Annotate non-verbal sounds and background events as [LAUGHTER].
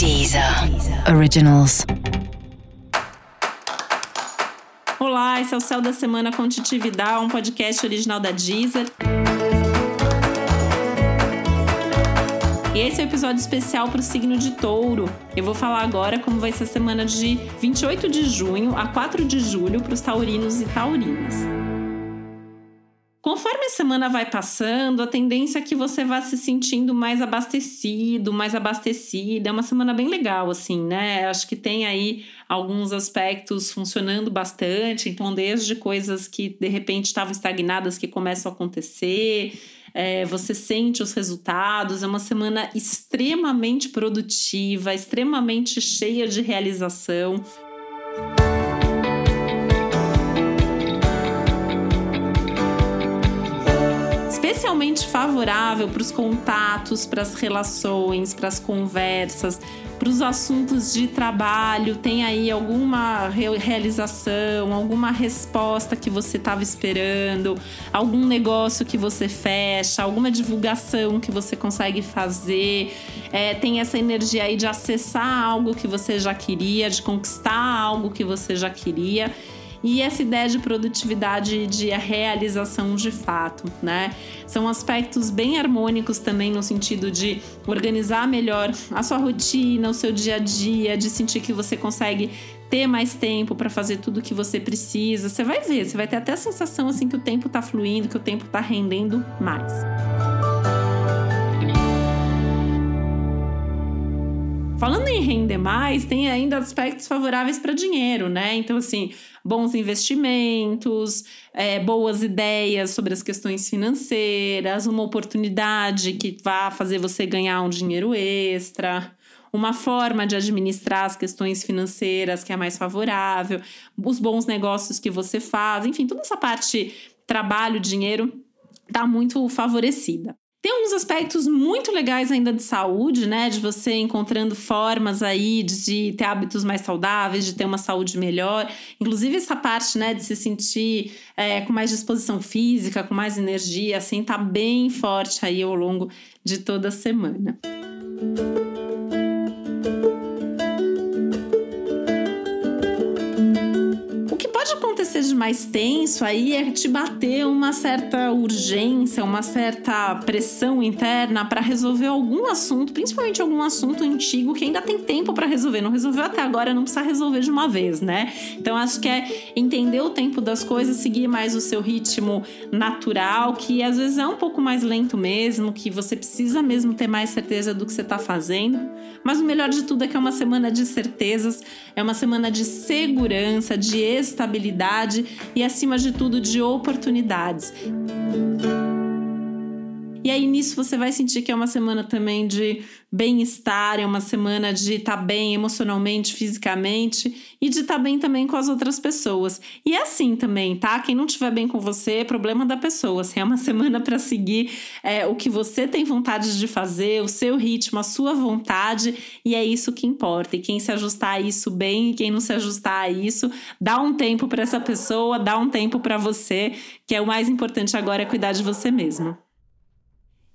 Deezer Originals. Olá, esse é o Céu da Semana com Titividade, um podcast original da Deezer. E esse é o um episódio especial para o signo de touro. Eu vou falar agora como vai ser a semana de 28 de junho a 4 de julho para os taurinos e taurinas. Conforme a semana vai passando, a tendência é que você vá se sentindo mais abastecido, mais abastecida. É uma semana bem legal, assim, né? Acho que tem aí alguns aspectos funcionando bastante. Então, desde coisas que de repente estavam estagnadas que começam a acontecer. É, você sente os resultados. É uma semana extremamente produtiva, extremamente cheia de realização. Especialmente favorável para os contatos, para as relações, para as conversas, para os assuntos de trabalho. Tem aí alguma realização, alguma resposta que você estava esperando, algum negócio que você fecha, alguma divulgação que você consegue fazer. É, tem essa energia aí de acessar algo que você já queria, de conquistar algo que você já queria e essa ideia de produtividade de realização de fato, né? São aspectos bem harmônicos também no sentido de organizar melhor a sua rotina, o seu dia a dia, de sentir que você consegue ter mais tempo para fazer tudo o que você precisa. Você vai ver, você vai ter até a sensação assim que o tempo está fluindo, que o tempo está rendendo mais. Falando em render mais, tem ainda aspectos favoráveis para dinheiro, né? Então, assim, bons investimentos, é, boas ideias sobre as questões financeiras, uma oportunidade que vá fazer você ganhar um dinheiro extra uma forma de administrar as questões financeiras que é mais favorável, os bons negócios que você faz, enfim, toda essa parte trabalho, dinheiro está muito favorecida. Tem alguns aspectos muito legais ainda de saúde, né? De você encontrando formas aí de ter hábitos mais saudáveis, de ter uma saúde melhor. Inclusive essa parte, né, de se sentir é, com mais disposição física, com mais energia, assim, tá bem forte aí ao longo de toda a semana. Música acontecer de mais tenso aí é te bater uma certa urgência, uma certa pressão interna para resolver algum assunto, principalmente algum assunto antigo que ainda tem tempo para resolver. Não resolveu até agora, não precisa resolver de uma vez, né? Então acho que é entender o tempo das coisas, seguir mais o seu ritmo natural, que às vezes é um pouco mais lento mesmo, que você precisa mesmo ter mais certeza do que você está fazendo. Mas o melhor de tudo é que é uma semana de certezas, é uma semana de segurança, de estabilidade e, acima de tudo, de oportunidades. E aí nisso você vai sentir que é uma semana também de bem-estar, é uma semana de estar tá bem emocionalmente, fisicamente e de estar tá bem também com as outras pessoas. E é assim também, tá? Quem não estiver bem com você é problema da pessoa. É uma [LAUGHS] semana para seguir é, o que você tem vontade de fazer, o seu ritmo, a sua vontade, e é isso que importa. E quem se ajustar a isso bem e quem não se ajustar a isso, dá um tempo para essa pessoa, dá um tempo para você, que é o mais importante agora é cuidar de você mesmo.